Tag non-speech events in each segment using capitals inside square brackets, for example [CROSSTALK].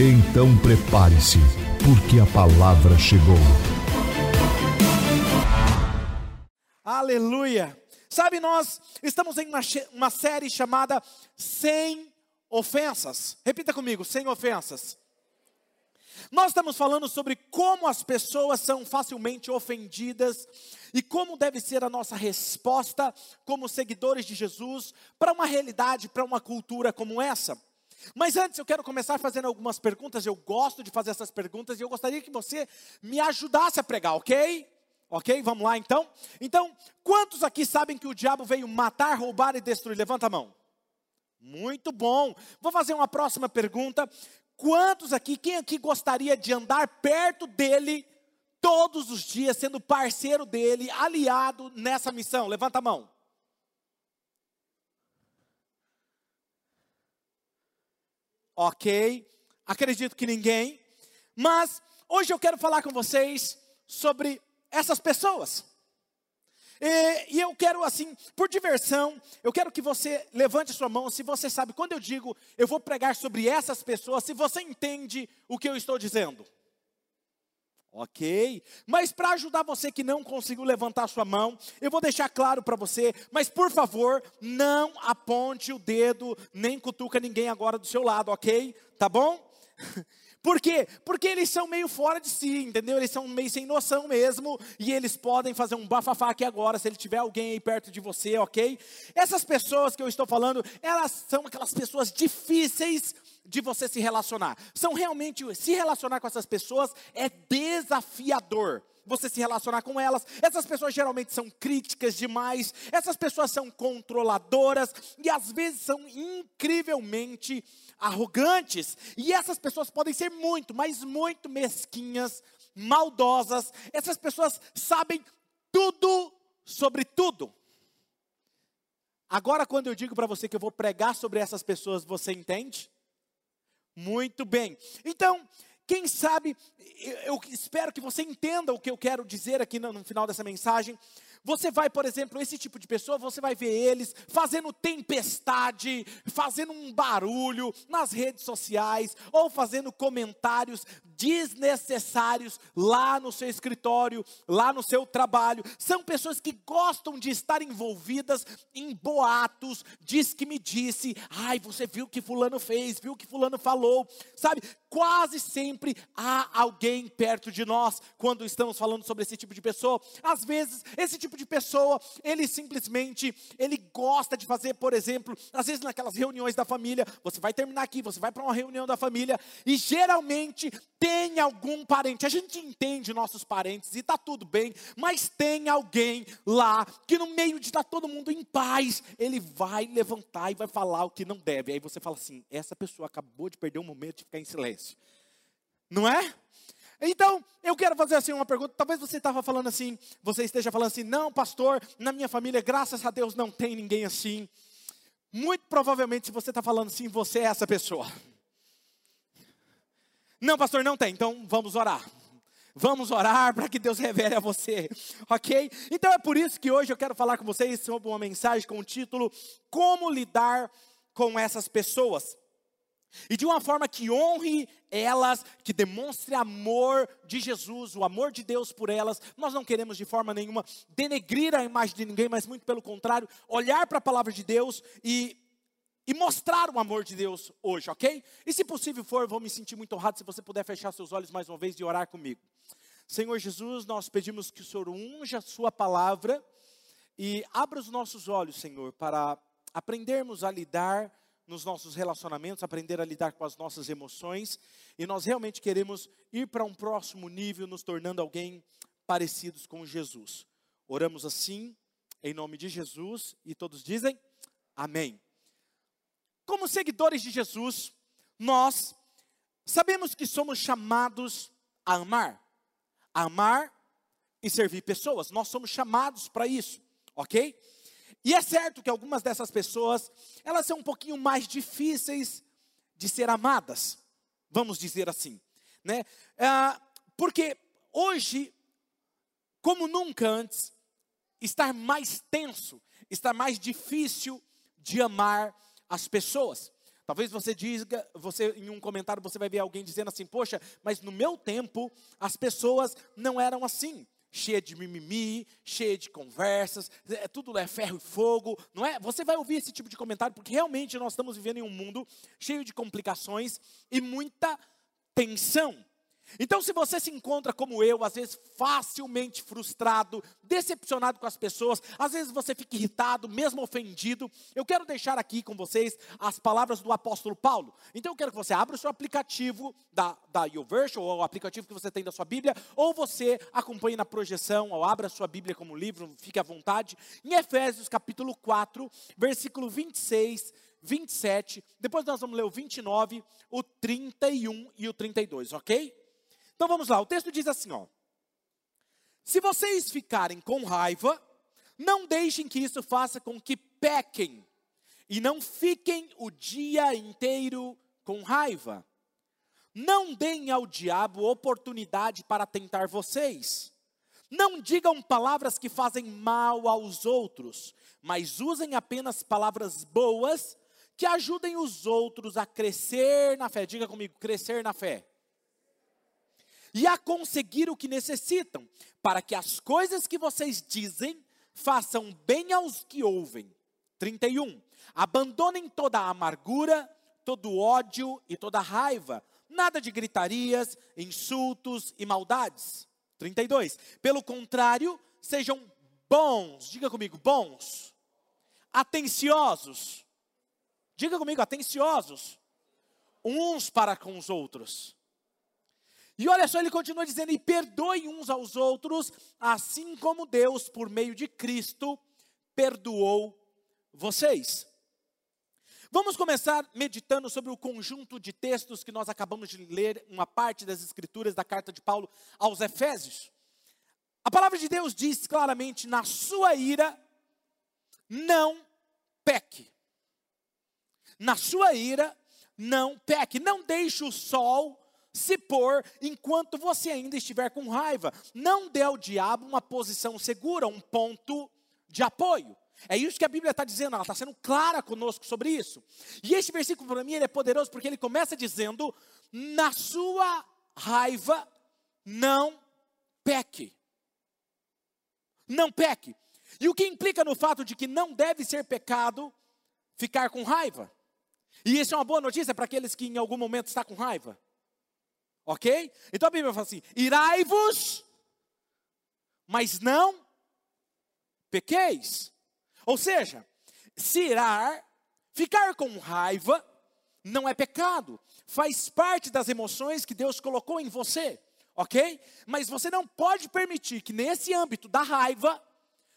Então prepare-se, porque a palavra chegou. Aleluia! Sabe, nós estamos em uma, uma série chamada Sem Ofensas. Repita comigo: Sem Ofensas. Nós estamos falando sobre como as pessoas são facilmente ofendidas e como deve ser a nossa resposta como seguidores de Jesus para uma realidade, para uma cultura como essa. Mas antes eu quero começar fazendo algumas perguntas. Eu gosto de fazer essas perguntas e eu gostaria que você me ajudasse a pregar, ok? Ok? Vamos lá então? Então, quantos aqui sabem que o diabo veio matar, roubar e destruir? Levanta a mão. Muito bom. Vou fazer uma próxima pergunta. Quantos aqui, quem aqui gostaria de andar perto dele todos os dias, sendo parceiro dele, aliado nessa missão? Levanta a mão. Ok, acredito que ninguém, mas hoje eu quero falar com vocês sobre essas pessoas. E, e, eu quero, assim, por diversão, eu quero que você levante sua mão se você sabe, quando eu digo eu vou pregar sobre essas pessoas, se você entende o que eu estou dizendo. Ok, mas para ajudar você que não conseguiu levantar sua mão, eu vou deixar claro para você, mas por favor, não aponte o dedo, nem cutuca ninguém agora do seu lado, ok? Tá bom? [LAUGHS] Por quê? Porque eles são meio fora de si, entendeu? Eles são meio sem noção mesmo, e eles podem fazer um bafafá aqui agora, se ele tiver alguém aí perto de você, ok? Essas pessoas que eu estou falando, elas são aquelas pessoas difíceis de você se relacionar. São realmente, se relacionar com essas pessoas é desafiador você se relacionar com elas. Essas pessoas geralmente são críticas demais, essas pessoas são controladoras e às vezes são incrivelmente arrogantes. E essas pessoas podem ser muito, mas muito mesquinhas, maldosas. Essas pessoas sabem tudo sobre tudo. Agora, quando eu digo para você que eu vou pregar sobre essas pessoas, você entende? Muito bem. Então, quem sabe, eu espero que você entenda o que eu quero dizer aqui no, final dessa mensagem. Você vai, por exemplo, esse tipo de pessoa, você vai ver eles fazendo tempestade, fazendo um barulho nas redes sociais, ou fazendo comentários desnecessários lá no seu escritório, lá no seu trabalho. São pessoas que gostam de estar envolvidas em boatos, diz que me disse, ai, você viu o que fulano fez, viu o que fulano falou, sabe? Quase sempre há alguém perto de nós quando estamos falando sobre esse tipo de pessoa. Às vezes, esse tipo de pessoa, ele simplesmente, ele gosta de fazer, por exemplo, às vezes naquelas reuniões da família, você vai terminar aqui, você vai para uma reunião da família e geralmente tem algum parente. A gente entende nossos parentes e está tudo bem, mas tem alguém lá que no meio de estar tá todo mundo em paz, ele vai levantar e vai falar o que não deve. Aí você fala assim: essa pessoa acabou de perder um momento de ficar em silêncio. Não é? Então, eu quero fazer assim uma pergunta. Talvez você estava falando assim, você esteja falando assim, não, pastor, na minha família, graças a Deus, não tem ninguém assim. Muito provavelmente, se você está falando assim, você é essa pessoa. Não, pastor, não tem. Então, vamos orar. Vamos orar para que Deus revele a você, ok? Então é por isso que hoje eu quero falar com vocês sobre uma mensagem com o título Como lidar com essas pessoas. E de uma forma que honre elas, que demonstre amor de Jesus, o amor de Deus por elas. Nós não queremos de forma nenhuma denegrir a imagem de ninguém, mas muito pelo contrário, olhar para a palavra de Deus e, e mostrar o amor de Deus hoje, ok? E se possível for, vou me sentir muito honrado se você puder fechar seus olhos mais uma vez e orar comigo. Senhor Jesus, nós pedimos que o Senhor unja a Sua palavra e abra os nossos olhos, Senhor, para aprendermos a lidar nos nossos relacionamentos, aprender a lidar com as nossas emoções, e nós realmente queremos ir para um próximo nível, nos tornando alguém parecidos com Jesus. Oramos assim, em nome de Jesus, e todos dizem amém. Como seguidores de Jesus, nós sabemos que somos chamados a amar, a amar e servir pessoas. Nós somos chamados para isso, ok? E é certo que algumas dessas pessoas, elas são um pouquinho mais difíceis de ser amadas, vamos dizer assim, né? Ah, porque hoje, como nunca antes, está mais tenso, está mais difícil de amar as pessoas. Talvez você diga, você em um comentário você vai ver alguém dizendo assim: "Poxa, mas no meu tempo as pessoas não eram assim" cheia de mimimi, cheia de conversas, é, tudo é ferro e fogo, não é? Você vai ouvir esse tipo de comentário porque realmente nós estamos vivendo em um mundo cheio de complicações e muita tensão. Então, se você se encontra como eu, às vezes facilmente frustrado, decepcionado com as pessoas, às vezes você fica irritado, mesmo ofendido, eu quero deixar aqui com vocês as palavras do apóstolo Paulo. Então, eu quero que você abra o seu aplicativo da, da YouVersion, ou o aplicativo que você tem da sua Bíblia, ou você acompanhe na projeção, ou abra a sua Bíblia como livro, fique à vontade, em Efésios capítulo 4, versículo 26 27, depois nós vamos ler o 29, o 31 e o 32, ok? Então vamos lá, o texto diz assim, ó. Se vocês ficarem com raiva, não deixem que isso faça com que pequem, e não fiquem o dia inteiro com raiva. Não deem ao diabo oportunidade para tentar vocês. Não digam palavras que fazem mal aos outros, mas usem apenas palavras boas que ajudem os outros a crescer na fé. Diga comigo, crescer na fé e a conseguir o que necessitam, para que as coisas que vocês dizem façam bem aos que ouvem. 31. Abandonem toda a amargura, todo ódio e toda raiva, nada de gritarias, insultos e maldades. 32. Pelo contrário, sejam bons, diga comigo, bons, atenciosos. Diga comigo, atenciosos uns para com os outros e olha só, ele continua dizendo: e perdoem uns aos outros, assim como Deus, por meio de Cristo, perdoou vocês. Vamos começar meditando sobre o conjunto de textos que nós acabamos de ler, uma parte das escrituras da carta de Paulo aos Efésios. A palavra de Deus diz claramente: na sua ira, não peque. Na sua ira, não peque. Não deixe o sol se pôr enquanto você ainda estiver com raiva. Não dê ao diabo uma posição segura, um ponto de apoio. É isso que a Bíblia está dizendo, ela está sendo clara conosco sobre isso. E este versículo para mim é poderoso porque ele começa dizendo: na sua raiva, não peque. Não peque. E o que implica no fato de que não deve ser pecado ficar com raiva. E isso é uma boa notícia para aqueles que em algum momento está com raiva. Ok? Então a Bíblia fala assim: irai-vos, mas não pequeis. Ou seja, se irar, ficar com raiva, não é pecado, faz parte das emoções que Deus colocou em você, ok? Mas você não pode permitir que nesse âmbito da raiva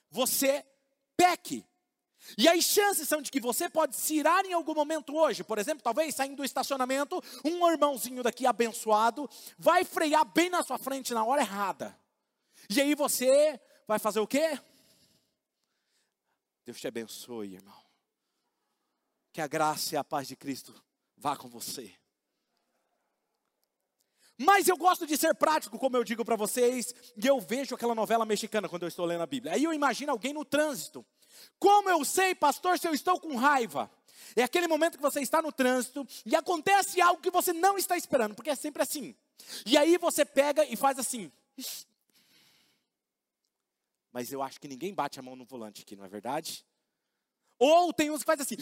você peque. E as chances são de que você pode se irar em algum momento hoje, por exemplo, talvez saindo do estacionamento, um irmãozinho daqui abençoado vai frear bem na sua frente na hora errada. E aí você vai fazer o quê? Deus te abençoe, irmão. Que a graça e a paz de Cristo vá com você. Mas eu gosto de ser prático, como eu digo para vocês, e eu vejo aquela novela mexicana quando eu estou lendo a Bíblia. Aí eu imagino alguém no trânsito como eu sei, pastor, se eu estou com raiva? É aquele momento que você está no trânsito e acontece algo que você não está esperando, porque é sempre assim. E aí você pega e faz assim. Mas eu acho que ninguém bate a mão no volante aqui, não é verdade? Ou tem uns que faz assim.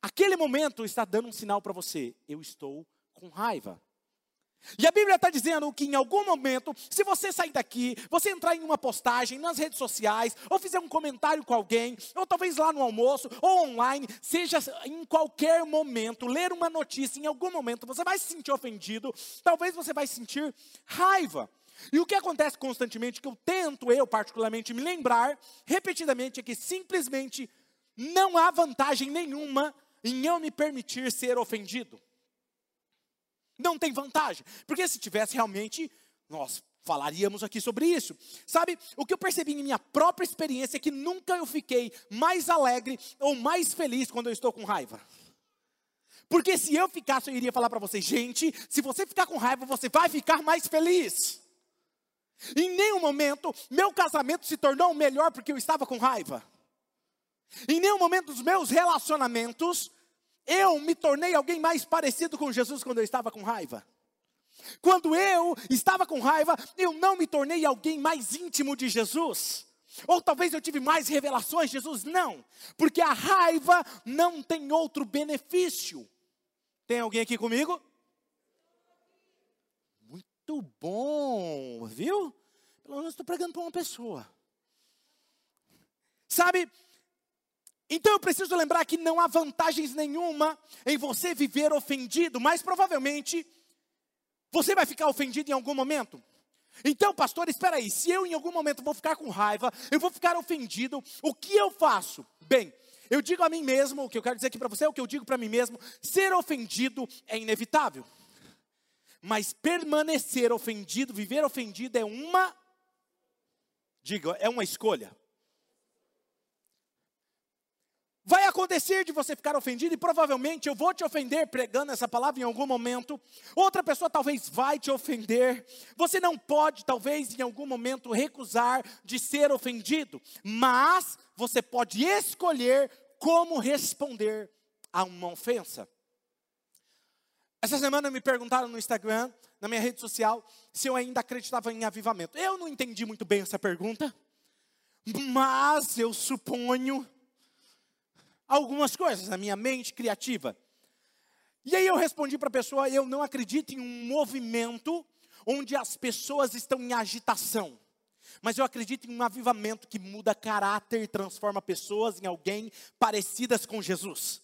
Aquele momento está dando um sinal para você: eu estou com raiva. E a Bíblia está dizendo que em algum momento, se você sair daqui, você entrar em uma postagem nas redes sociais, ou fizer um comentário com alguém, ou talvez lá no almoço, ou online, seja em qualquer momento, ler uma notícia, em algum momento você vai se sentir ofendido, talvez você vai sentir raiva. E o que acontece constantemente, que eu tento, eu particularmente, me lembrar repetidamente, é que simplesmente não há vantagem nenhuma em eu me permitir ser ofendido. Não tem vantagem, porque se tivesse realmente, nós falaríamos aqui sobre isso. Sabe, o que eu percebi em minha própria experiência é que nunca eu fiquei mais alegre ou mais feliz quando eu estou com raiva. Porque se eu ficasse, eu iria falar para vocês, gente, se você ficar com raiva, você vai ficar mais feliz. Em nenhum momento meu casamento se tornou melhor porque eu estava com raiva. Em nenhum momento dos meus relacionamentos eu me tornei alguém mais parecido com Jesus quando eu estava com raiva. Quando eu estava com raiva, eu não me tornei alguém mais íntimo de Jesus. Ou talvez eu tive mais revelações, Jesus não, porque a raiva não tem outro benefício. Tem alguém aqui comigo? Muito bom, viu? Pelo menos estou pregando para uma pessoa. Sabe, então eu preciso lembrar que não há vantagens nenhuma em você viver ofendido, mas provavelmente você vai ficar ofendido em algum momento. Então, pastor, espera aí, se eu em algum momento vou ficar com raiva, eu vou ficar ofendido, o que eu faço? Bem, eu digo a mim mesmo, o que eu quero dizer aqui para você é o que eu digo para mim mesmo: ser ofendido é inevitável. Mas permanecer ofendido, viver ofendido é uma, diga, é uma escolha. Vai acontecer de você ficar ofendido e provavelmente eu vou te ofender pregando essa palavra em algum momento. Outra pessoa talvez vai te ofender. Você não pode, talvez, em algum momento recusar de ser ofendido, mas você pode escolher como responder a uma ofensa. Essa semana me perguntaram no Instagram, na minha rede social, se eu ainda acreditava em avivamento. Eu não entendi muito bem essa pergunta, mas eu suponho algumas coisas na minha mente criativa. E aí eu respondi para a pessoa: eu não acredito em um movimento onde as pessoas estão em agitação. Mas eu acredito em um avivamento que muda caráter e transforma pessoas em alguém parecidas com Jesus.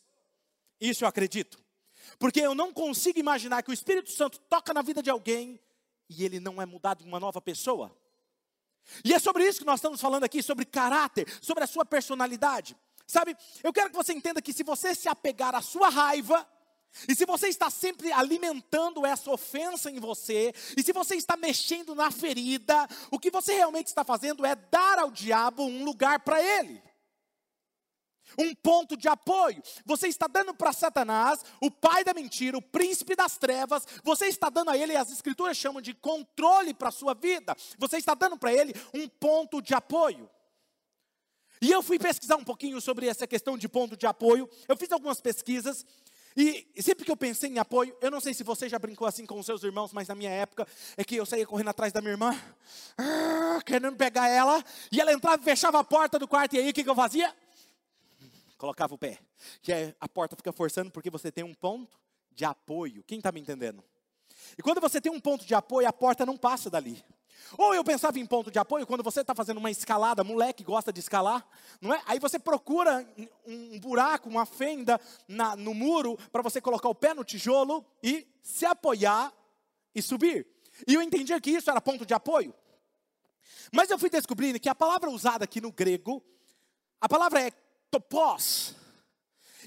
Isso eu acredito. Porque eu não consigo imaginar que o Espírito Santo toca na vida de alguém e ele não é mudado em uma nova pessoa. E é sobre isso que nós estamos falando aqui, sobre caráter, sobre a sua personalidade. Sabe, eu quero que você entenda que se você se apegar à sua raiva, e se você está sempre alimentando essa ofensa em você, e se você está mexendo na ferida, o que você realmente está fazendo é dar ao diabo um lugar para ele. Um ponto de apoio. Você está dando para Satanás, o pai da mentira, o príncipe das trevas, você está dando a ele, as escrituras chamam de controle para a sua vida. Você está dando para ele um ponto de apoio. E eu fui pesquisar um pouquinho sobre essa questão de ponto de apoio. Eu fiz algumas pesquisas. E sempre que eu pensei em apoio, eu não sei se você já brincou assim com os seus irmãos, mas na minha época é que eu saía correndo atrás da minha irmã, ah, querendo pegar ela, e ela entrava e fechava a porta do quarto, e aí o que, que eu fazia? Colocava o pé. Que é, a porta fica forçando porque você tem um ponto de apoio. Quem está me entendendo? E quando você tem um ponto de apoio, a porta não passa dali. Ou eu pensava em ponto de apoio, quando você está fazendo uma escalada, moleque gosta de escalar, não é? Aí você procura um buraco, uma fenda na, no muro, para você colocar o pé no tijolo e se apoiar e subir. E eu entendia que isso era ponto de apoio. Mas eu fui descobrindo que a palavra usada aqui no grego, a palavra é topos.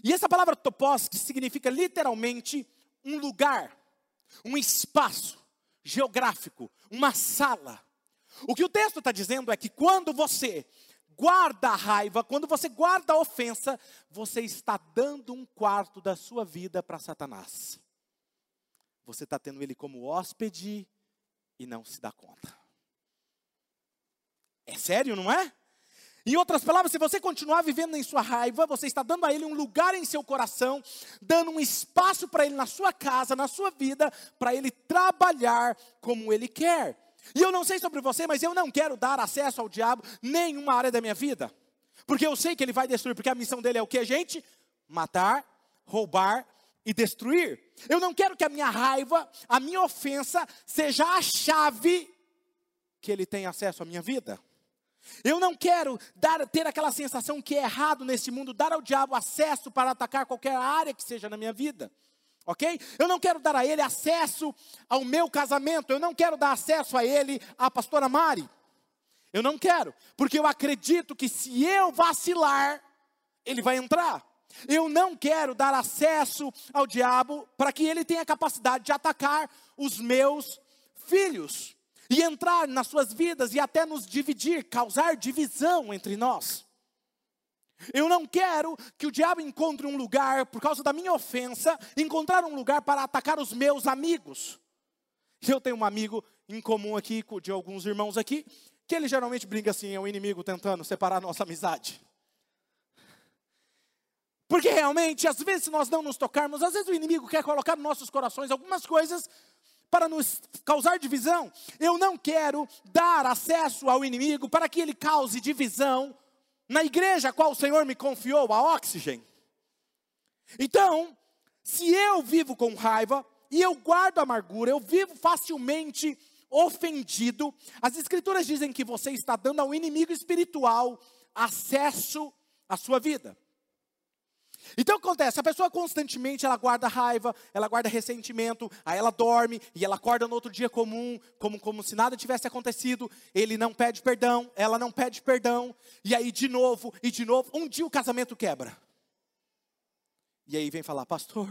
E essa palavra topos, que significa literalmente um lugar, um espaço geográfico, uma sala. O que o texto está dizendo é que quando você guarda a raiva, quando você guarda a ofensa, você está dando um quarto da sua vida para Satanás. Você está tendo ele como hóspede e não se dá conta. É sério, não é? Em outras palavras, se você continuar vivendo em sua raiva, você está dando a ele um lugar em seu coração, dando um espaço para ele na sua casa, na sua vida, para ele trabalhar como ele quer. E eu não sei sobre você, mas eu não quero dar acesso ao diabo nenhuma área da minha vida. Porque eu sei que ele vai destruir, porque a missão dele é o que, gente? Matar, roubar e destruir. Eu não quero que a minha raiva, a minha ofensa, seja a chave que ele tenha acesso à minha vida. Eu não quero dar, ter aquela sensação que é errado nesse mundo, dar ao diabo acesso para atacar qualquer área que seja na minha vida. Ok? Eu não quero dar a ele acesso ao meu casamento, eu não quero dar acesso a ele, à pastora Mari. Eu não quero, porque eu acredito que se eu vacilar, ele vai entrar. Eu não quero dar acesso ao diabo para que ele tenha capacidade de atacar os meus filhos e entrar nas suas vidas e até nos dividir, causar divisão entre nós. Eu não quero que o diabo encontre um lugar, por causa da minha ofensa, encontrar um lugar para atacar os meus amigos. Eu tenho um amigo em comum aqui, de alguns irmãos aqui, que ele geralmente brinca assim, é o um inimigo tentando separar nossa amizade. Porque realmente, às vezes, se nós não nos tocarmos, às vezes o inimigo quer colocar nos nossos corações algumas coisas para nos causar divisão. Eu não quero dar acesso ao inimigo para que ele cause divisão na igreja a qual o Senhor me confiou, a Oxygen. Então, se eu vivo com raiva e eu guardo amargura, eu vivo facilmente ofendido, as Escrituras dizem que você está dando ao inimigo espiritual acesso à sua vida. Então acontece, a pessoa constantemente ela guarda raiva, ela guarda ressentimento, aí ela dorme e ela acorda no outro dia comum, como, como se nada tivesse acontecido, ele não pede perdão, ela não pede perdão, e aí de novo e de novo, um dia o casamento quebra. E aí vem falar, pastor,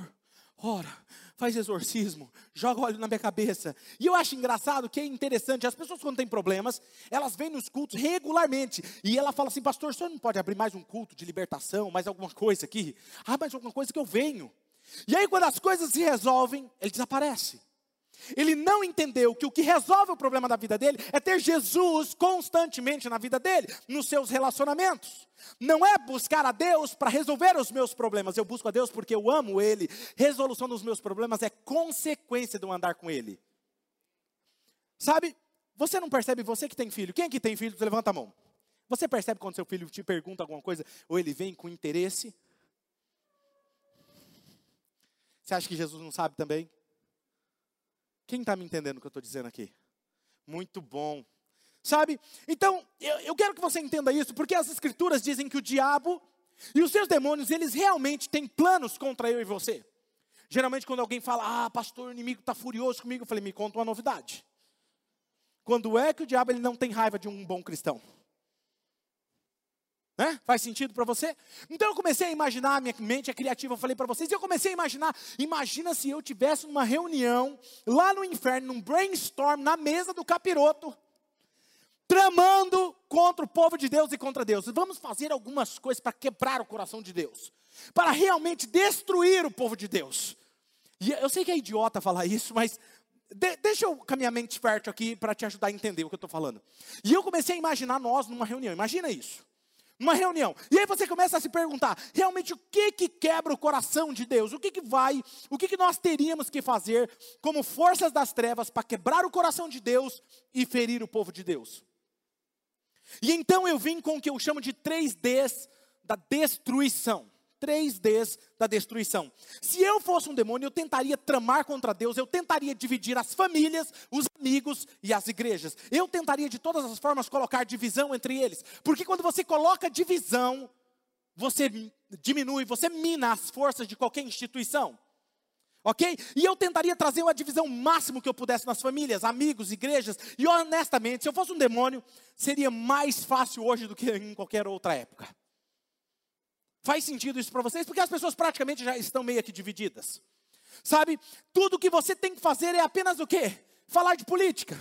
ora, faz exorcismo, joga óleo na minha cabeça. E eu acho engraçado que é interessante, as pessoas quando têm problemas, elas vêm nos cultos regularmente. E ela fala assim, pastor, o senhor não pode abrir mais um culto de libertação, mais alguma coisa aqui? Ah, mais alguma coisa que eu venho. E aí quando as coisas se resolvem, ele desaparece. Ele não entendeu que o que resolve o problema da vida dele é ter Jesus constantemente na vida dele, nos seus relacionamentos. Não é buscar a Deus para resolver os meus problemas, eu busco a Deus porque eu amo Ele. Resolução dos meus problemas é consequência de eu andar com Ele. Sabe, você não percebe, você que tem filho, quem que tem filho, levanta a mão. Você percebe quando seu filho te pergunta alguma coisa, ou ele vem com interesse? Você acha que Jesus não sabe também? Quem está me entendendo o que eu estou dizendo aqui? Muito bom. Sabe? Então, eu, eu quero que você entenda isso, porque as escrituras dizem que o diabo e os seus demônios, eles realmente têm planos contra eu e você. Geralmente, quando alguém fala, ah, pastor, o inimigo está furioso comigo, eu falei, me conta uma novidade. Quando é que o diabo ele não tem raiva de um bom cristão? Né? Faz sentido para você? Então eu comecei a imaginar, minha mente é criativa, eu falei para vocês, e eu comecei a imaginar, imagina se eu tivesse numa reunião lá no inferno, num brainstorm na mesa do capiroto, tramando contra o povo de Deus e contra Deus. Vamos fazer algumas coisas para quebrar o coração de Deus, para realmente destruir o povo de Deus. E eu sei que é idiota falar isso, mas de, deixa eu caminhar mente fértil aqui para te ajudar a entender o que eu estou falando. E eu comecei a imaginar nós numa reunião, imagina isso uma reunião. E aí você começa a se perguntar, realmente o que que quebra o coração de Deus? O que que vai, o que que nós teríamos que fazer como forças das trevas para quebrar o coração de Deus e ferir o povo de Deus? E então eu vim com o que eu chamo de três Ds da destruição três Ds da destruição. Se eu fosse um demônio, eu tentaria tramar contra Deus, eu tentaria dividir as famílias, os amigos e as igrejas. Eu tentaria de todas as formas colocar divisão entre eles. Porque quando você coloca divisão, você diminui, você mina as forças de qualquer instituição. Ok? E eu tentaria trazer uma divisão máximo que eu pudesse nas famílias, amigos, igrejas. E honestamente, se eu fosse um demônio, seria mais fácil hoje do que em qualquer outra época. Faz sentido isso para vocês? Porque as pessoas praticamente já estão meio que divididas. Sabe? Tudo que você tem que fazer é apenas o quê? Falar de política.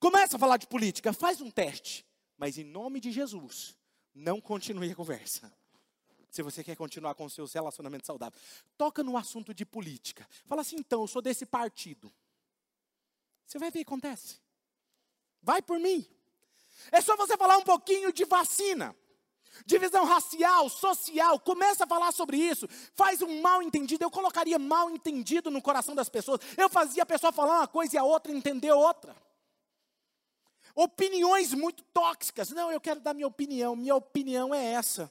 Começa a falar de política, faz um teste. Mas em nome de Jesus, não continue a conversa. Se você quer continuar com seus relacionamentos saudáveis. Toca no assunto de política. Fala assim, então, eu sou desse partido. Você vai ver o que acontece. Vai por mim. É só você falar um pouquinho de vacina divisão racial, social, começa a falar sobre isso, faz um mal entendido. Eu colocaria mal entendido no coração das pessoas. Eu fazia a pessoa falar uma coisa e a outra entender outra. Opiniões muito tóxicas. Não, eu quero dar minha opinião, minha opinião é essa.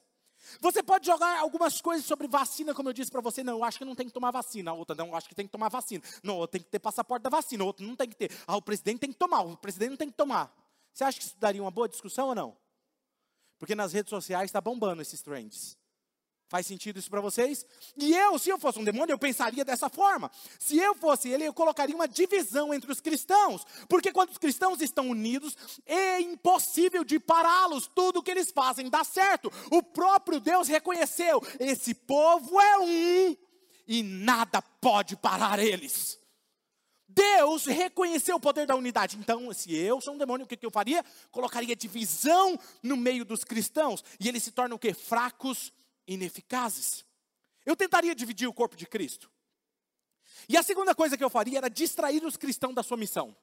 Você pode jogar algumas coisas sobre vacina, como eu disse para você. Não, eu acho que não tem que tomar vacina. A outra, não, eu acho que tem que tomar vacina. Não, tem que ter passaporte da vacina. A outra, não tem que ter. Ah, o presidente tem que tomar. O presidente não tem que tomar. Você acha que isso daria uma boa discussão ou não? Porque nas redes sociais está bombando esses trends. Faz sentido isso para vocês? E eu, se eu fosse um demônio, eu pensaria dessa forma. Se eu fosse ele, eu colocaria uma divisão entre os cristãos. Porque quando os cristãos estão unidos, é impossível de pará-los. Tudo que eles fazem dá certo. O próprio Deus reconheceu: esse povo é um e nada pode parar eles. Deus reconheceu o poder da unidade. Então, se eu sou um demônio, o que, eu faria? Colocaria divisão no meio dos cristãos. E eles se tornam o quê? Fracos ineficazes. Eu tentaria dividir o corpo de Cristo. E a segunda coisa que eu faria era distrair os cristãos da sua missão.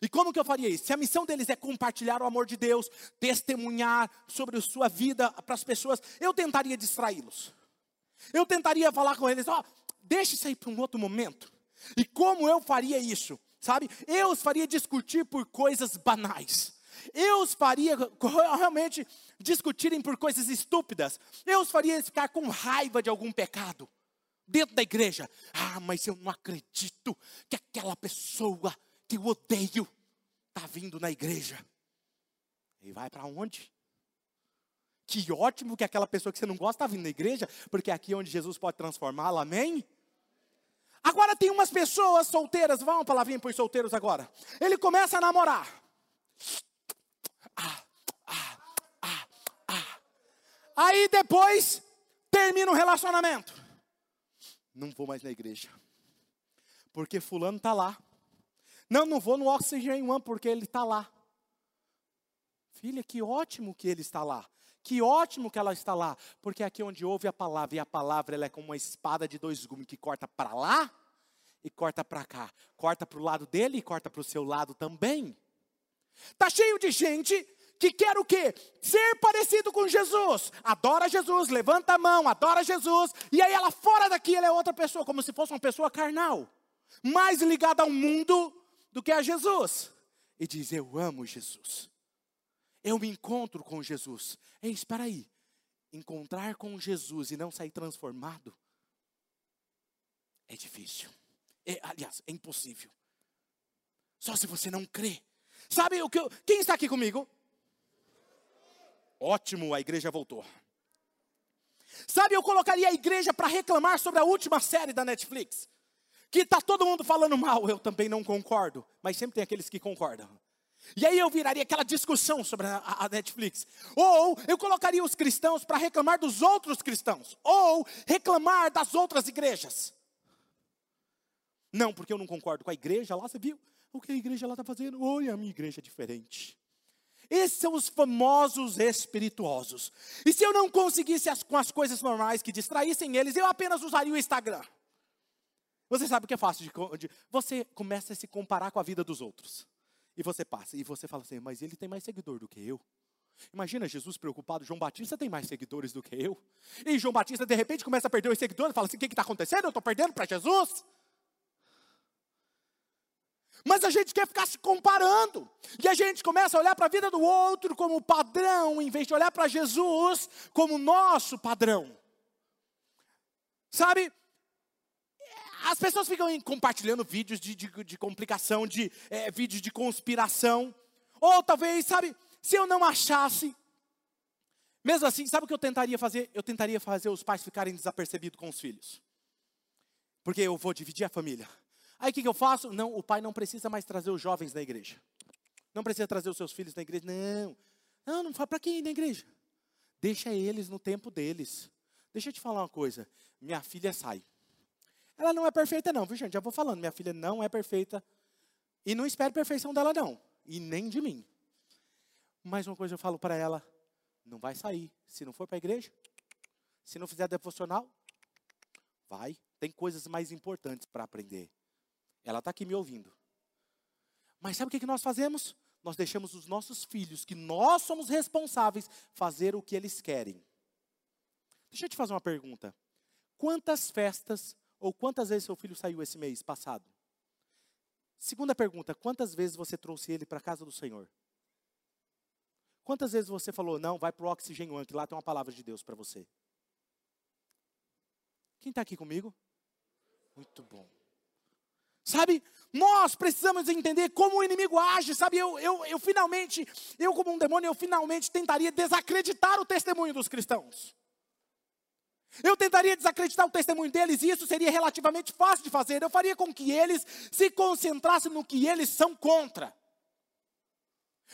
E como que eu faria isso? Se a missão deles é compartilhar o amor de Deus, testemunhar sobre a sua vida para as pessoas, eu tentaria distraí-los. Eu tentaria falar com eles, ó, oh, deixe isso aí para um outro momento. E como eu faria isso? Sabe? Eu os faria discutir por coisas banais. Eu os faria realmente discutirem por coisas estúpidas. Eu os faria ficar com raiva de algum pecado dentro da igreja. Ah, mas eu não acredito que aquela pessoa que eu odeio está vindo na igreja. E vai para onde? Que ótimo que aquela pessoa que você não gosta está vindo na igreja, porque é aqui onde Jesus pode transformá-la, amém? Agora tem umas pessoas solteiras, vamos uma palavrinha para os solteiros agora. Ele começa a namorar. Aí depois termina o relacionamento. Não vou mais na igreja. Porque fulano está lá. Não, não vou no Oxygen One porque ele está lá. Filha, que ótimo que ele está lá. Que ótimo que ela está lá. Porque é aqui onde ouve a palavra. E a palavra ela é como uma espada de dois gumes que corta para lá e corta para cá. Corta para o lado dele e corta para o seu lado também. Está cheio de gente que quer o quê? Ser parecido com Jesus. Adora Jesus, levanta a mão, adora Jesus. E aí ela fora daqui, ela é outra pessoa, como se fosse uma pessoa carnal. Mais ligada ao mundo do que a Jesus. E diz, eu amo Jesus. Eu me encontro com Jesus. Ei, espera aí. Encontrar com Jesus e não sair transformado é difícil. É, aliás, é impossível. Só se você não crê. Sabe o que eu, quem está aqui comigo? Ótimo, a igreja voltou. Sabe, eu colocaria a igreja para reclamar sobre a última série da Netflix. Que está todo mundo falando mal, eu também não concordo, mas sempre tem aqueles que concordam. E aí eu viraria aquela discussão sobre a, a Netflix. Ou eu colocaria os cristãos para reclamar dos outros cristãos. Ou reclamar das outras igrejas. Não, porque eu não concordo com a igreja lá, você viu? O que a igreja lá está fazendo? Oi, a minha igreja é diferente. Esses são os famosos espirituosos. E se eu não conseguisse as, com as coisas normais que distraíssem eles, eu apenas usaria o Instagram. Você sabe o que é fácil de, de, Você começa a se comparar com a vida dos outros. E você passa, e você fala assim, mas ele tem mais seguidor do que eu. Imagina Jesus preocupado, João Batista tem mais seguidores do que eu. E João Batista, de repente, começa a perder os seguidores e fala assim: o que está acontecendo? Eu estou perdendo para Jesus? Mas a gente quer ficar se comparando. E a gente começa a olhar para a vida do outro como padrão, em vez de olhar para Jesus como nosso padrão. Sabe? As pessoas ficam compartilhando vídeos de, de, de complicação, de é, vídeos de conspiração. Ou talvez, sabe, se eu não achasse. Mesmo assim, sabe o que eu tentaria fazer? Eu tentaria fazer os pais ficarem desapercebidos com os filhos. Porque eu vou dividir a família. Aí o que, que eu faço? Não, o pai não precisa mais trazer os jovens na igreja. Não precisa trazer os seus filhos na igreja. Não. Não, não fala para quem ir na igreja. Deixa eles no tempo deles. Deixa eu te falar uma coisa. Minha filha sai. Ela não é perfeita, não, viu, gente? Já vou falando. Minha filha não é perfeita. E não espere perfeição dela, não. E nem de mim. Mais uma coisa eu falo para ela: não vai sair. Se não for para a igreja, se não fizer devocional, vai. Tem coisas mais importantes para aprender. Ela está aqui me ouvindo. Mas sabe o que nós fazemos? Nós deixamos os nossos filhos, que nós somos responsáveis, fazer o que eles querem. Deixa eu te fazer uma pergunta. Quantas festas ou quantas vezes seu filho saiu esse mês passado? Segunda pergunta, quantas vezes você trouxe ele para a casa do Senhor? Quantas vezes você falou, não, vai para o Oxigênio que lá tem uma palavra de Deus para você? Quem está aqui comigo? Muito bom. Sabe, nós precisamos entender como o inimigo age, sabe? Eu, eu, eu finalmente, eu como um demônio, eu finalmente tentaria desacreditar o testemunho dos cristãos. Eu tentaria desacreditar o testemunho deles e isso seria relativamente fácil de fazer. Eu faria com que eles se concentrassem no que eles são contra.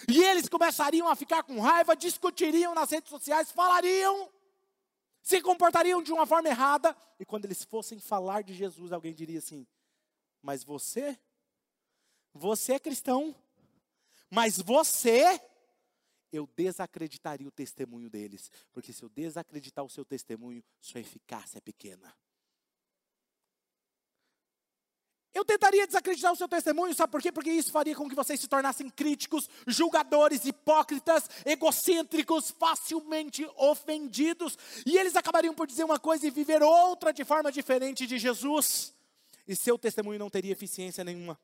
E eles começariam a ficar com raiva, discutiriam nas redes sociais, falariam, se comportariam de uma forma errada. E quando eles fossem falar de Jesus, alguém diria assim: Mas você? Você é cristão? Mas você? Eu desacreditaria o testemunho deles. Porque se eu desacreditar o seu testemunho, sua eficácia é pequena. Eu tentaria desacreditar o seu testemunho, sabe por quê? Porque isso faria com que vocês se tornassem críticos, julgadores, hipócritas, egocêntricos, facilmente ofendidos, e eles acabariam por dizer uma coisa e viver outra de forma diferente de Jesus, e seu testemunho não teria eficiência nenhuma.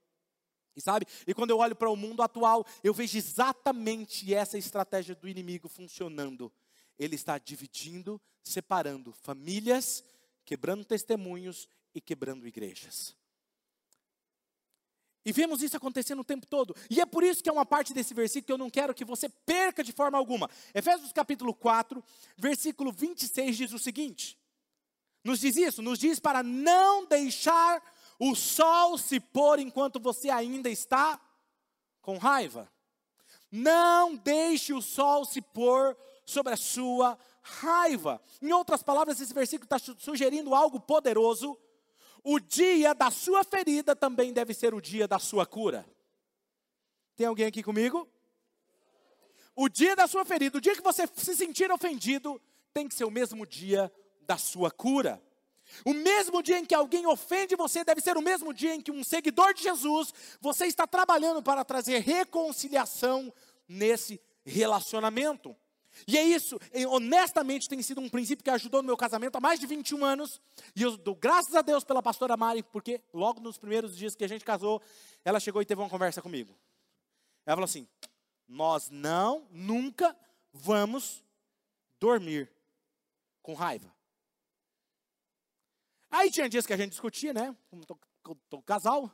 E sabe? E quando eu olho para o mundo atual, eu vejo exatamente essa estratégia do inimigo funcionando. Ele está dividindo, separando famílias, quebrando testemunhos e quebrando igrejas. E vemos isso acontecendo o tempo todo. E é por isso que é uma parte desse versículo que eu não quero que você perca de forma alguma. Efésios capítulo 4, versículo 26 diz o seguinte: Nos diz isso, nos diz para não deixar o sol se pôr enquanto você ainda está com raiva. Não deixe o sol se pôr sobre a sua raiva. Em outras palavras, esse versículo está sugerindo algo poderoso o dia da sua ferida também deve ser o dia da sua cura. Tem alguém aqui comigo? O dia da sua ferida, o dia que você se sentir ofendido, tem que ser o mesmo dia da sua cura. O mesmo dia em que alguém ofende você deve ser o mesmo dia em que um seguidor de Jesus, você está trabalhando para trazer reconciliação nesse relacionamento. E é isso, honestamente, tem sido um princípio que ajudou no meu casamento há mais de 21 anos. E eu dou graças a Deus pela pastora Mari, porque logo nos primeiros dias que a gente casou, ela chegou e teve uma conversa comigo. Ela falou assim: Nós não, nunca vamos dormir com raiva. Aí tinha dias que a gente discutia, né? Como tô, tô casal.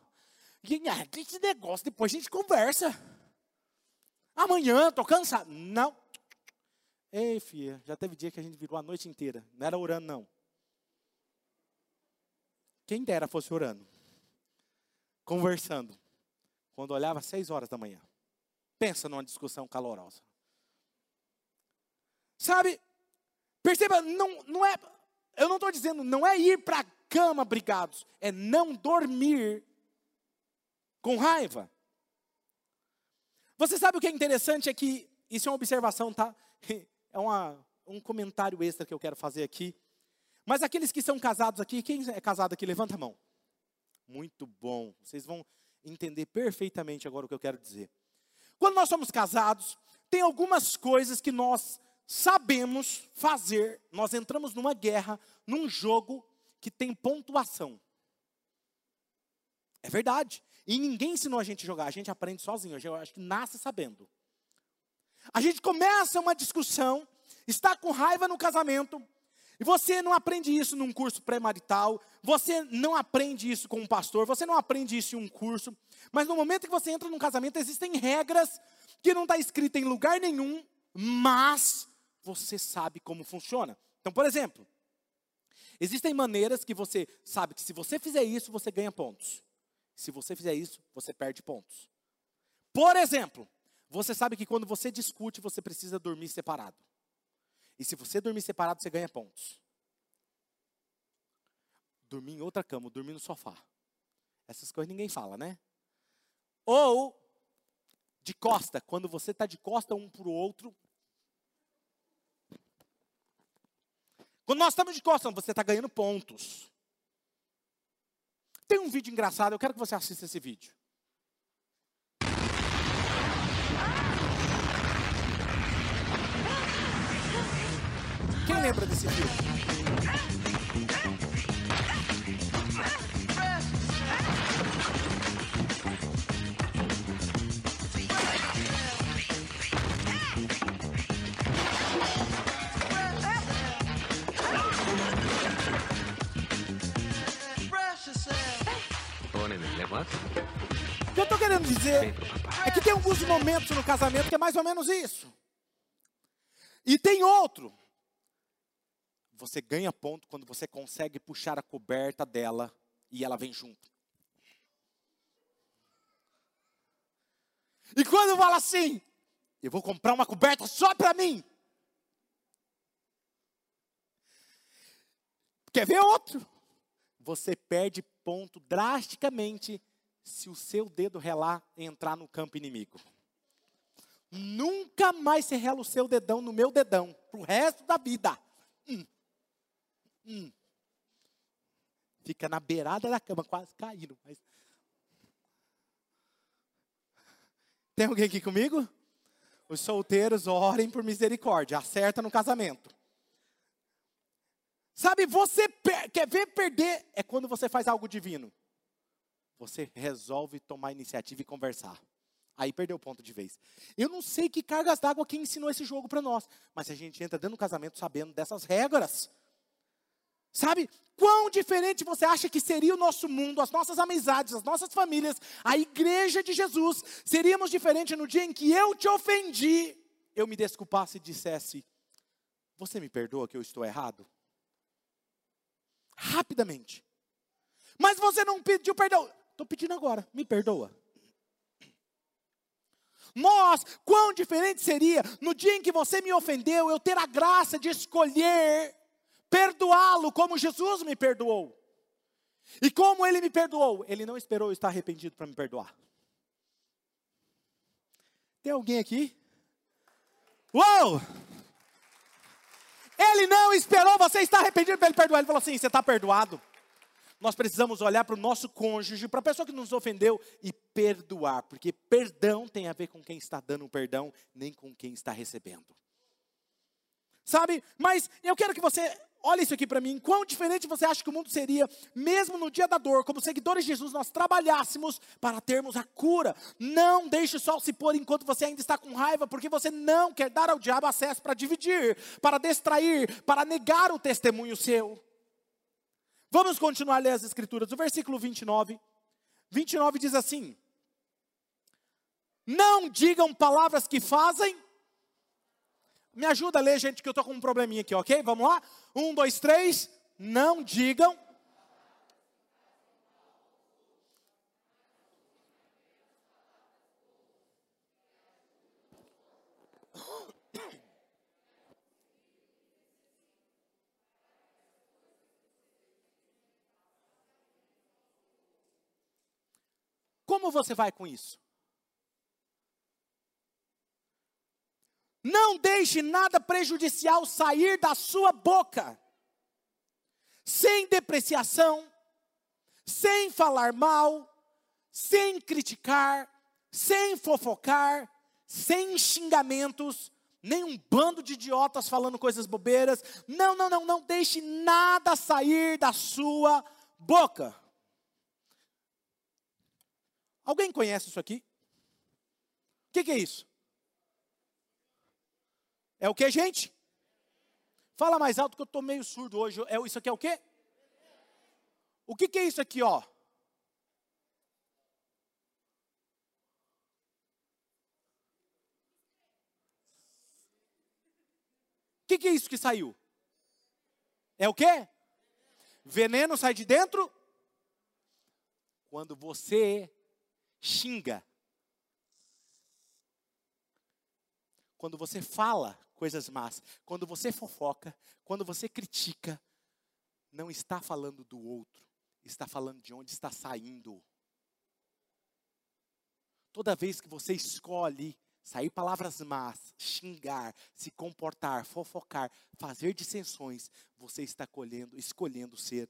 E ah, esse negócio, depois a gente conversa. Amanhã, tô cansado. Não, Ei, filha, já teve dia que a gente virou a noite inteira. Não era orando, não. Quem dera fosse orando. Conversando. Quando olhava seis horas da manhã. Pensa numa discussão calorosa. Sabe? Perceba, não, não é. Eu não estou dizendo, não é ir para a cama brigados. É não dormir com raiva. Você sabe o que é interessante? É que, isso é uma observação, tá? [LAUGHS] é uma, um comentário extra que eu quero fazer aqui. Mas aqueles que são casados aqui, quem é casado aqui, levanta a mão. Muito bom. Vocês vão entender perfeitamente agora o que eu quero dizer. Quando nós somos casados, tem algumas coisas que nós sabemos fazer. Nós entramos numa guerra, num jogo que tem pontuação. É verdade. E ninguém ensinou a gente a jogar, a gente aprende sozinho. Eu acho que nasce sabendo. A gente começa uma discussão, está com raiva no casamento, e você não aprende isso num curso pré-marital, você não aprende isso com um pastor, você não aprende isso em um curso, mas no momento que você entra num casamento, existem regras que não está escrita em lugar nenhum, mas você sabe como funciona. Então, por exemplo, existem maneiras que você sabe que se você fizer isso, você ganha pontos. Se você fizer isso, você perde pontos. Por exemplo, você sabe que quando você discute, você precisa dormir separado. E se você dormir separado, você ganha pontos. Dormir em outra cama, dormir no sofá. Essas coisas ninguém fala, né? Ou de costa, quando você está de costa um para o outro. Quando nós estamos de costa, você está ganhando pontos. Tem um vídeo engraçado, eu quero que você assista esse vídeo. Quem lembra desse filme? O que eu estou querendo dizer é que tem alguns momentos no casamento que é mais ou menos isso. E tem outro Você ganha ponto quando você consegue puxar a coberta dela e ela vem junto. E quando fala assim, eu vou comprar uma coberta só para mim. Quer ver outro? Você perde ponto drasticamente se o seu dedo relar entrar no campo inimigo. Nunca mais se rela o seu dedão no meu dedão, pro resto da vida. Hum. Hum. Fica na beirada da cama, quase caindo. Mas... Tem alguém aqui comigo? Os solteiros orem por misericórdia, acerta no casamento. Sabe, você quer ver perder é quando você faz algo divino. Você resolve tomar iniciativa e conversar. Aí perdeu o ponto de vez. Eu não sei que cargas d'água quem ensinou esse jogo para nós, mas a gente entra dentro do casamento sabendo dessas regras. Sabe? Quão diferente você acha que seria o nosso mundo, as nossas amizades, as nossas famílias, a igreja de Jesus? Seríamos diferentes no dia em que eu te ofendi, eu me desculpasse e dissesse: Você me perdoa que eu estou errado? Rapidamente. Mas você não pediu perdão. Estou pedindo agora, me perdoa. Nós, quão diferente seria no dia em que você me ofendeu, eu ter a graça de escolher perdoá-lo como Jesus me perdoou. E como ele me perdoou? Ele não esperou estar arrependido para me perdoar. Tem alguém aqui? Uou! Ele não esperou você estar arrependido para ele perdoar. Ele falou assim: você está perdoado. Nós precisamos olhar para o nosso cônjuge, para a pessoa que nos ofendeu e perdoar, porque perdão tem a ver com quem está dando o perdão, nem com quem está recebendo. Sabe? Mas eu quero que você olhe isso aqui para mim. Quão diferente você acha que o mundo seria, mesmo no dia da dor, como seguidores de Jesus, nós trabalhássemos para termos a cura. Não deixe o sol se pôr enquanto você ainda está com raiva, porque você não quer dar ao diabo acesso para dividir, para distrair, para negar o testemunho seu. Vamos continuar a ler as escrituras. O versículo 29. 29 diz assim: Não digam palavras que fazem. Me ajuda a ler, gente, que eu estou com um probleminha aqui, ok? Vamos lá? Um, dois, três. Não digam. Como você vai com isso? Não deixe nada prejudicial sair da sua boca, sem depreciação, sem falar mal, sem criticar, sem fofocar, sem xingamentos, nem um bando de idiotas falando coisas bobeiras. Não, não, não, não deixe nada sair da sua boca. Alguém conhece isso aqui? O que, que, é isso? É o que, gente? Fala mais alto que eu estou meio surdo hoje. É, isso aqui é o quê? O que, que é isso aqui, ó? O que, que é isso que saiu? É o quê? Veneno sai de dentro? Quando você xinga. Quando você fala coisas más, quando você fofoca, quando você critica, não está falando do outro, está falando de onde está saindo. Toda vez que você escolhe sair palavras más, xingar, se comportar, fofocar, fazer dissensões, você está colhendo, escolhendo ser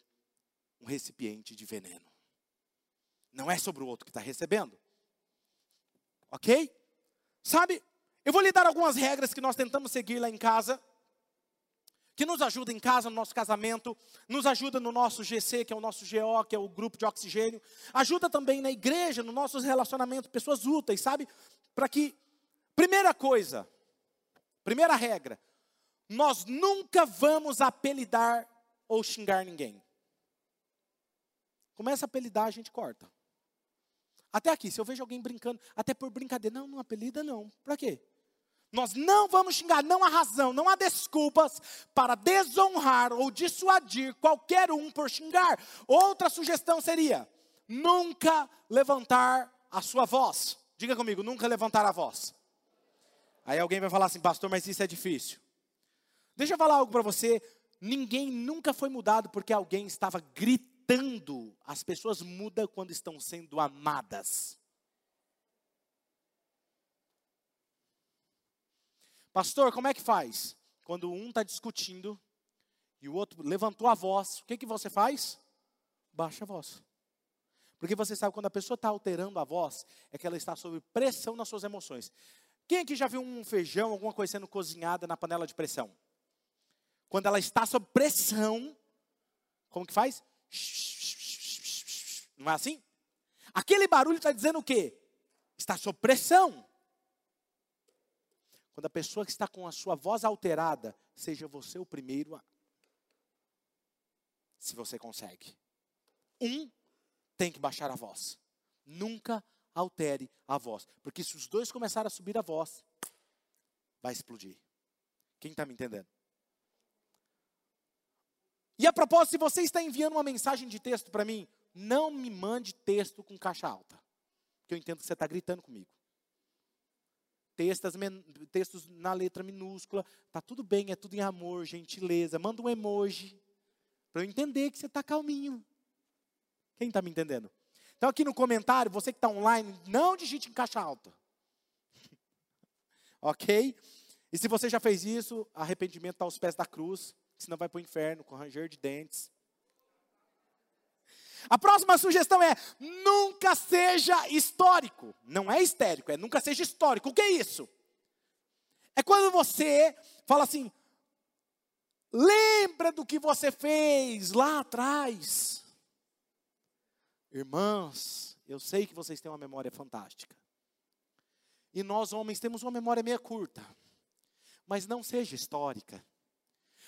um recipiente de veneno. Não é sobre o outro que está recebendo. Ok? Sabe, eu vou lhe dar algumas regras que nós tentamos seguir lá em casa, que nos ajuda em casa, no nosso casamento, nos ajuda no nosso GC, que é o nosso GO, que é o grupo de oxigênio, ajuda também na igreja, nos nossos relacionamentos, pessoas úteis, sabe? Para que, primeira coisa, primeira regra, nós nunca vamos apelidar ou xingar ninguém. Começa a apelidar, a gente corta. Até aqui, se eu vejo alguém brincando, até por brincadeira, não, não apelida não. Para quê? Nós não vamos xingar, não há razão, não há desculpas para desonrar ou dissuadir qualquer um por xingar. Outra sugestão seria: nunca levantar a sua voz. Diga comigo, nunca levantar a voz. Aí alguém vai falar assim, pastor, mas isso é difícil. Deixa eu falar algo para você. Ninguém nunca foi mudado porque alguém estava gritando. As pessoas mudam quando estão sendo amadas. Pastor, como é que faz? Quando um está discutindo e o outro levantou a voz, o que, que você faz? Baixa a voz. Porque você sabe, quando a pessoa está alterando a voz, é que ela está sob pressão nas suas emoções. Quem aqui já viu um feijão, alguma coisa sendo cozinhada na panela de pressão? Quando ela está sob pressão, como que faz? Não é assim? Aquele barulho está dizendo o quê? Está sob pressão. Quando a pessoa que está com a sua voz alterada, seja você o primeiro a. Se você consegue. Um tem que baixar a voz. Nunca altere a voz. Porque se os dois começarem a subir a voz, vai explodir. Quem está me entendendo? E a propósito, se você está enviando uma mensagem de texto para mim, não me mande texto com caixa alta. Porque eu entendo que você está gritando comigo textos, textos na letra minúscula. Tá tudo bem, é tudo em amor, gentileza. Manda um emoji para eu entender que você está calminho. Quem está me entendendo? Então aqui no comentário, você que está online, não digite em caixa alta. [LAUGHS] ok? E se você já fez isso, arrependimento está aos pés da cruz, senão vai para o inferno com ranger de dentes. A próxima sugestão é: nunca seja histórico. Não é histérico, é nunca seja histórico. O que é isso? É quando você fala assim: lembra do que você fez lá atrás. Irmãs, eu sei que vocês têm uma memória fantástica. E nós, homens, temos uma memória meia curta. Mas não seja histórica.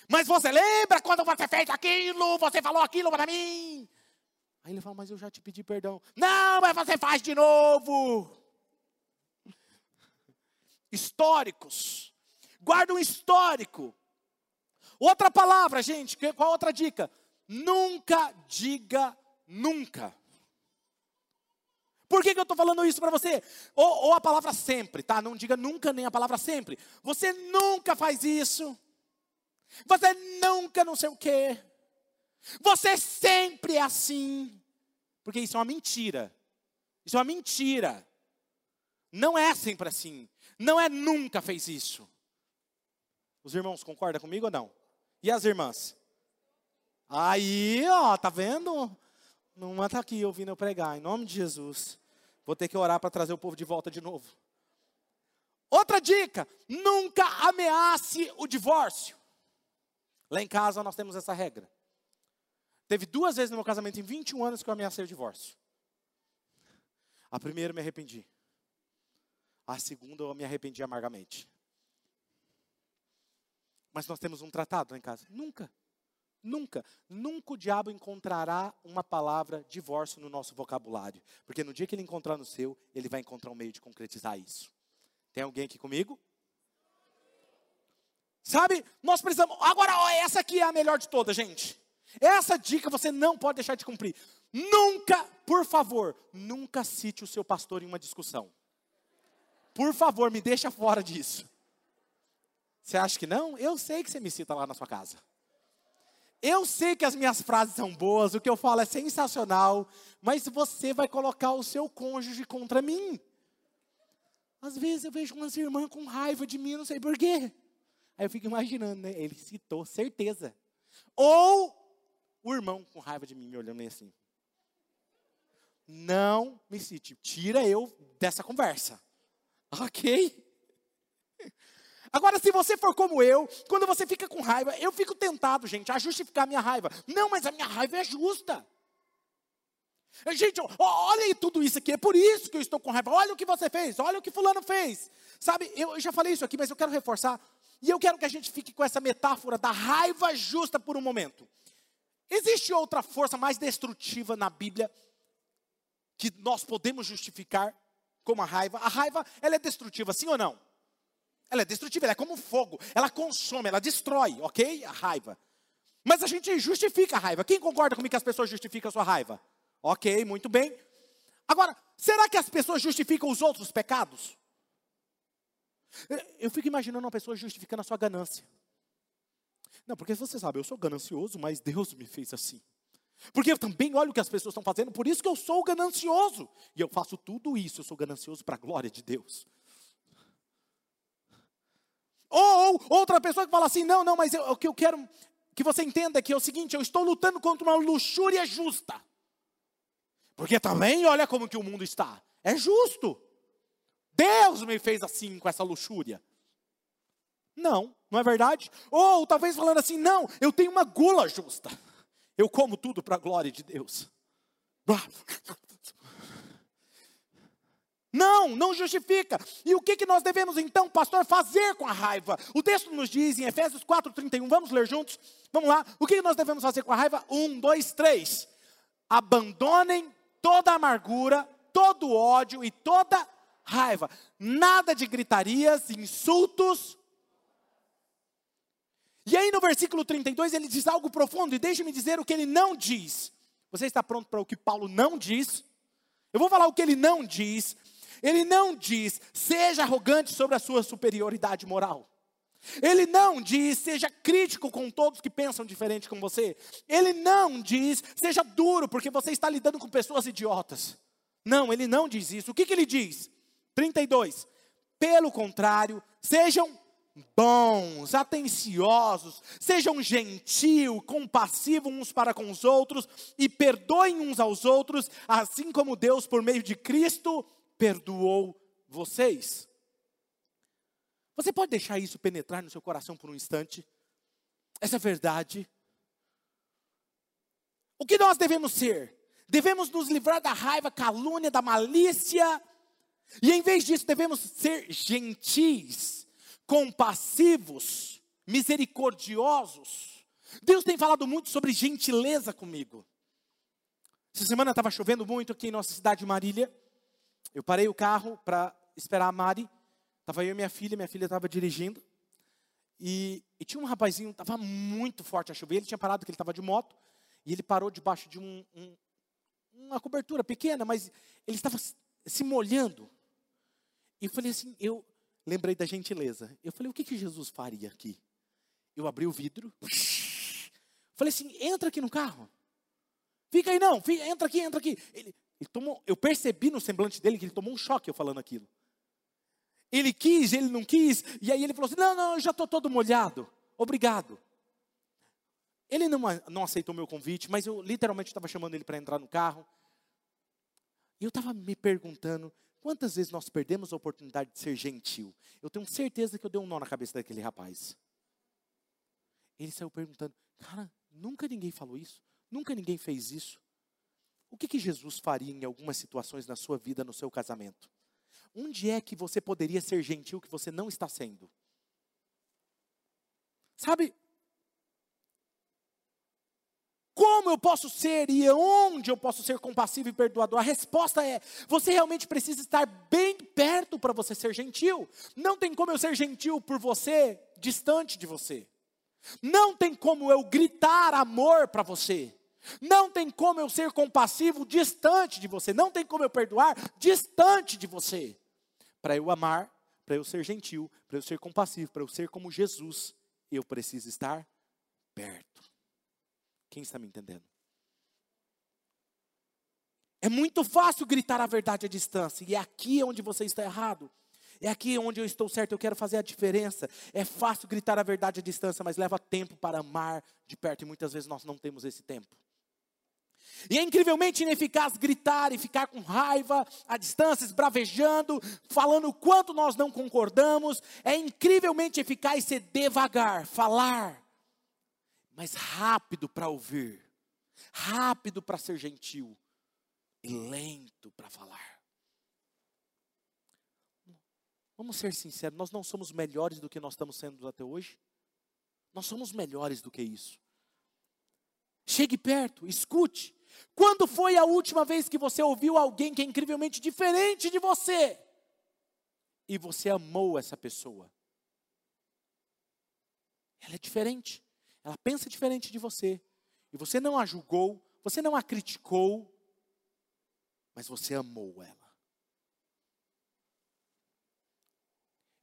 Mas você lembra quando você fez aquilo? Você falou aquilo para mim? Aí ele fala, mas eu já te pedi perdão. Não, mas você faz de novo. [LAUGHS] Históricos. Guarda um histórico. Outra palavra, gente, qual outra dica? Nunca diga nunca. Por que, que eu estou falando isso para você? Ou, ou, a palavra sempre, tá? Não diga nunca nem a palavra sempre. Você nunca faz isso. Você nunca não sei o quê. Você sempre é assim. Porque isso é uma mentira. Isso é uma mentira. Não é sempre assim. Não é nunca fez isso. Os irmãos concordam comigo ou não? E as irmãs? Aí, ó, tá vendo? Uma está aqui ouvindo eu pregar, em nome de Jesus. Vou ter que orar para trazer o povo de volta de novo. Outra dica: nunca ameace o divórcio. Lá em casa nós temos essa regra. Teve duas vezes no meu casamento, em 21 anos, que eu ameacei o divórcio. A primeira eu me arrependi. A segunda eu me arrependi amargamente. Mas nós temos um tratado lá em casa. Nunca, nunca, nunca o diabo encontrará uma palavra divórcio no nosso vocabulário. Porque no dia que ele encontrar no seu, ele vai encontrar um meio de concretizar isso. Tem alguém aqui comigo? Sabe, nós precisamos. Agora, essa aqui é a melhor de todas, gente. Essa dica você não pode deixar de cumprir. Nunca, por favor, nunca cite o seu pastor em uma discussão. Por favor, me deixa fora disso. Você acha que não? Eu sei que você me cita lá na sua casa. Eu sei que as minhas frases são boas, o que eu falo é sensacional, mas você vai colocar o seu cônjuge contra mim. Às vezes eu vejo umas irmãs com raiva de mim, não sei porquê. Aí eu fico imaginando, né? Ele citou, certeza. Ou o irmão com raiva de mim me olhando assim. Não me cite, tira eu dessa conversa. Ok? Agora, se você for como eu, quando você fica com raiva, eu fico tentado, gente, a justificar a minha raiva. Não, mas a minha raiva é justa. Gente, olha aí tudo isso aqui, é por isso que eu estou com raiva. Olha o que você fez, olha o que fulano fez. Sabe, eu já falei isso aqui, mas eu quero reforçar. E eu quero que a gente fique com essa metáfora da raiva justa por um momento. Existe outra força mais destrutiva na Bíblia que nós podemos justificar como a raiva? A raiva, ela é destrutiva, sim ou não? Ela é destrutiva, ela é como fogo. Ela consome, ela destrói, ok? A raiva. Mas a gente justifica a raiva. Quem concorda comigo que as pessoas justificam a sua raiva? Ok, muito bem. Agora, será que as pessoas justificam os outros pecados? Eu fico imaginando uma pessoa justificando a sua ganância. Não, porque você sabe, eu sou ganancioso, mas Deus me fez assim. Porque eu também olho o que as pessoas estão fazendo, por isso que eu sou ganancioso. E eu faço tudo isso, eu sou ganancioso para a glória de Deus. Ou, ou, outra pessoa que fala assim: não, não, mas eu, o que eu quero que você entenda é que é o seguinte: eu estou lutando contra uma luxúria justa. Porque também olha como que o mundo está. É justo. Deus me fez assim com essa luxúria. Não, não é verdade? Ou talvez falando assim, não, eu tenho uma gula justa. Eu como tudo para a glória de Deus. Não, não justifica. E o que, que nós devemos então, pastor, fazer com a raiva? O texto nos diz em Efésios 4,31, vamos ler juntos? Vamos lá. O que, que nós devemos fazer com a raiva? Um, dois, três. Abandonem toda amargura, todo ódio e toda raiva. Nada de gritarias, insultos. E aí no versículo 32 ele diz algo profundo, e deixe-me dizer o que ele não diz. Você está pronto para o que Paulo não diz? Eu vou falar o que ele não diz. Ele não diz, seja arrogante sobre a sua superioridade moral. Ele não diz, seja crítico com todos que pensam diferente com você. Ele não diz, seja duro, porque você está lidando com pessoas idiotas. Não, ele não diz isso. O que, que ele diz? 32. Pelo contrário, sejam bons, atenciosos, sejam gentil, compassivos uns para com os outros e perdoem uns aos outros, assim como Deus, por meio de Cristo, perdoou vocês. Você pode deixar isso penetrar no seu coração por um instante? Essa é verdade. O que nós devemos ser? Devemos nos livrar da raiva, calúnia, da malícia, e em vez disso, devemos ser gentis, compassivos, misericordiosos. Deus tem falado muito sobre gentileza comigo. Essa semana estava chovendo muito aqui em nossa cidade de Marília. Eu parei o carro para esperar a Mari. Estava eu e minha filha, minha filha estava dirigindo. E, e, tinha um rapazinho, estava muito forte a chover. Ele tinha parado, porque ele estava de moto. E ele parou debaixo de um, um, uma cobertura pequena, mas ele estava se molhando. E eu falei assim, eu lembrei da gentileza. Eu falei, o que, que Jesus faria aqui? Eu abri o vidro. [LAUGHS] Falei assim, entra aqui no carro. Fica aí não, fica, entra aqui, entra aqui. Ele, ele tomou, eu percebi no semblante dele que ele tomou um choque eu falando aquilo. Ele quis, ele não quis, e aí ele falou assim: não, não, eu já estou todo molhado, obrigado. Ele não, não aceitou meu convite, mas eu literalmente estava chamando ele para entrar no carro. E eu estava me perguntando Quantas vezes nós perdemos a oportunidade de ser gentil? Eu tenho certeza que eu dei um nó na cabeça daquele rapaz. Ele saiu perguntando: Cara, nunca ninguém falou isso? Nunca ninguém fez isso? O que, que Jesus faria em algumas situações na sua vida, no seu casamento? Onde é que você poderia ser gentil que você não está sendo? Sabe, como eu posso ser e onde eu posso ser compassivo e perdoador? A resposta é: você realmente precisa estar bem perto para você ser gentil. Não tem como eu ser gentil por você distante de você. Não tem como eu gritar amor para você. Não tem como eu ser compassivo distante de você. Não tem como eu perdoar distante de você. Para eu amar, para eu ser gentil, para eu ser compassivo, para eu ser como Jesus, eu preciso estar perto. Quem está me entendendo? É muito fácil gritar a verdade à distância, e é aqui onde você está errado. É aqui onde eu estou certo, eu quero fazer a diferença. É fácil gritar a verdade à distância, mas leva tempo para amar de perto, e muitas vezes nós não temos esse tempo. E é incrivelmente ineficaz gritar e ficar com raiva, à distância, esbravejando, falando o quanto nós não concordamos. É incrivelmente eficaz ser devagar, falar, mas rápido para ouvir, rápido para ser gentil e lento para falar. Vamos ser sinceros, nós não somos melhores do que nós estamos sendo até hoje. Nós somos melhores do que isso. Chegue perto, escute. Quando foi a última vez que você ouviu alguém que é incrivelmente diferente de você? E você amou essa pessoa? Ela é diferente. Ela pensa diferente de você. E você não a julgou, você não a criticou, mas você amou ela.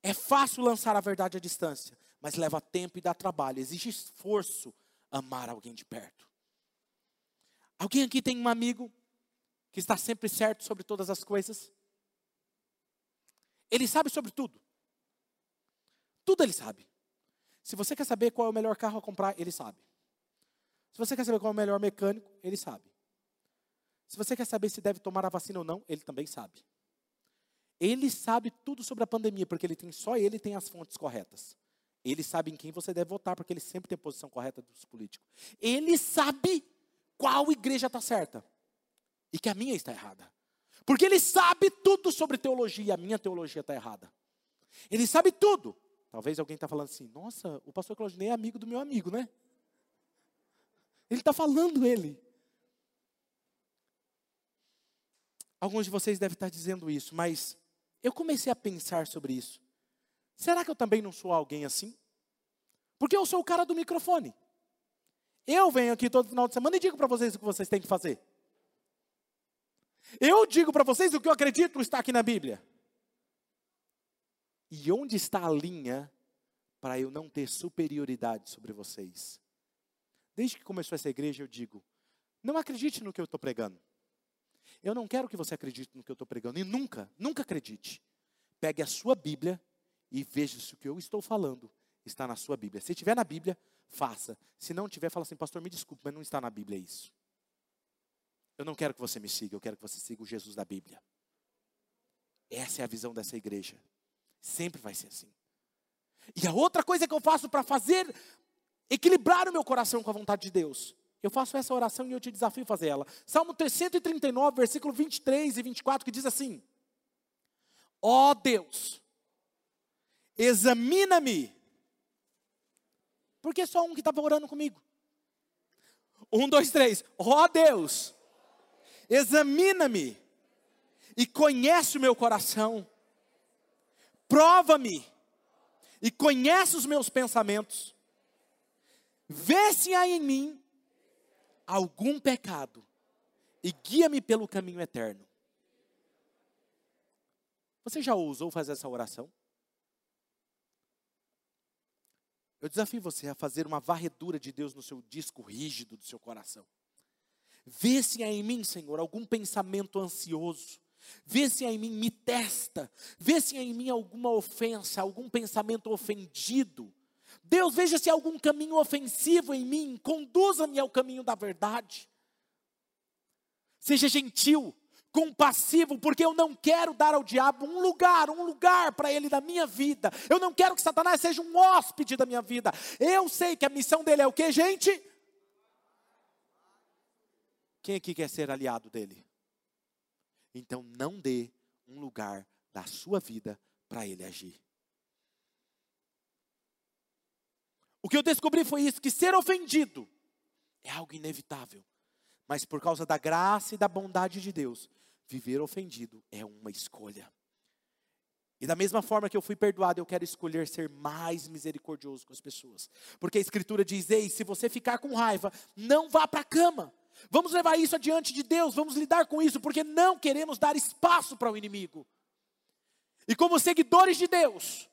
É fácil lançar a verdade à distância, mas leva tempo e dá trabalho, exige esforço amar alguém de perto. Alguém aqui tem um amigo que está sempre certo sobre todas as coisas? Ele sabe sobre tudo. Tudo ele sabe. Se você quer saber qual é o melhor carro a comprar, ele sabe. Se você quer saber qual é o melhor mecânico, ele sabe. Se você quer saber se deve tomar a vacina ou não, ele também sabe. Ele sabe tudo sobre a pandemia, porque ele tem só ele tem as fontes corretas. Ele sabe em quem você deve votar, porque ele sempre tem a posição correta dos políticos. Ele sabe qual igreja está certa e que a minha está errada. Porque ele sabe tudo sobre teologia e a minha teologia está errada. Ele sabe tudo. Talvez alguém está falando assim, nossa, o pastor Claudinei é amigo do meu amigo, né? Ele está falando ele. Alguns de vocês devem estar dizendo isso, mas eu comecei a pensar sobre isso. Será que eu também não sou alguém assim? Porque eu sou o cara do microfone. Eu venho aqui todo final de semana e digo para vocês o que vocês têm que fazer. Eu digo para vocês o que eu acredito está aqui na Bíblia. E onde está a linha para eu não ter superioridade sobre vocês? Desde que começou essa igreja, eu digo: não acredite no que eu estou pregando. Eu não quero que você acredite no que eu estou pregando. E nunca, nunca acredite. Pegue a sua Bíblia e veja se o que eu estou falando está na sua Bíblia. Se tiver na Bíblia, faça. Se não tiver, fala assim, pastor, me desculpe, mas não está na Bíblia isso. Eu não quero que você me siga, eu quero que você siga o Jesus da Bíblia. Essa é a visão dessa igreja. Sempre vai ser assim. E a outra coisa que eu faço para fazer equilibrar o meu coração com a vontade de Deus eu faço essa oração e eu te desafio a fazer ela. Salmo 139, versículo 23 e 24, que diz assim: Ó oh Deus, examina-me. Porque só um que estava orando comigo. Um, dois, três. Ó oh Deus, examina-me e conhece o meu coração. Prova-me e conhece os meus pensamentos. Vê se há em mim algum pecado e guia-me pelo caminho eterno. Você já ousou fazer essa oração? Eu desafio você a fazer uma varredura de Deus no seu disco rígido do seu coração. Vê se há em mim, Senhor, algum pensamento ansioso. Vê se há em mim, me testa. Vê se há em mim alguma ofensa, algum pensamento ofendido. Deus, veja se há algum caminho ofensivo em mim, conduza-me ao caminho da verdade. Seja gentil, compassivo, porque eu não quero dar ao diabo um lugar, um lugar para ele na minha vida. Eu não quero que Satanás seja um hóspede da minha vida. Eu sei que a missão dele é o que, gente? Quem aqui quer ser aliado dele? Então não dê um lugar da sua vida para ele agir. O que eu descobri foi isso: que ser ofendido é algo inevitável. Mas por causa da graça e da bondade de Deus, viver ofendido é uma escolha. E da mesma forma que eu fui perdoado, eu quero escolher ser mais misericordioso com as pessoas. Porque a Escritura diz: ei, se você ficar com raiva, não vá para a cama. Vamos levar isso adiante de Deus, vamos lidar com isso, porque não queremos dar espaço para o inimigo. E como seguidores de Deus,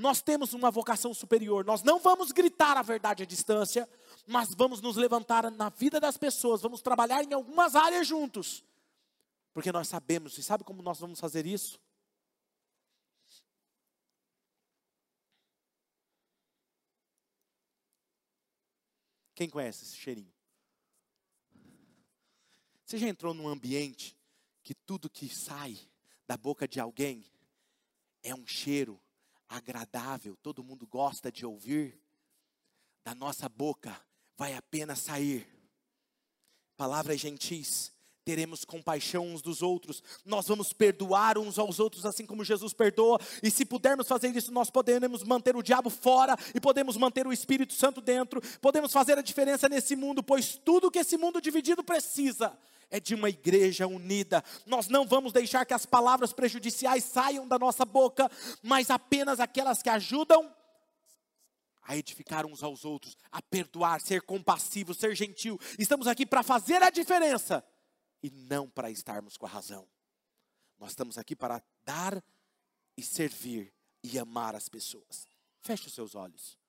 nós temos uma vocação superior. Nós não vamos gritar a verdade à distância, mas vamos nos levantar na vida das pessoas, vamos trabalhar em algumas áreas juntos. Porque nós sabemos, e sabe como nós vamos fazer isso? Quem conhece esse cheirinho? Você já entrou num ambiente que tudo que sai da boca de alguém é um cheiro agradável, todo mundo gosta de ouvir, da nossa boca vai apenas sair palavras gentis, teremos compaixão uns dos outros, nós vamos perdoar uns aos outros, assim como Jesus perdoa, e se pudermos fazer isso, nós podemos manter o diabo fora e podemos manter o Espírito Santo dentro, podemos fazer a diferença nesse mundo, pois tudo que esse mundo dividido precisa é de uma igreja unida. Nós não vamos deixar que as palavras prejudiciais saiam da nossa boca, mas apenas aquelas que ajudam a edificar uns aos outros, a perdoar, ser compassivo, ser gentil. Estamos aqui para fazer a diferença e não para estarmos com a razão. Nós estamos aqui para dar e servir e amar as pessoas. Feche os seus olhos.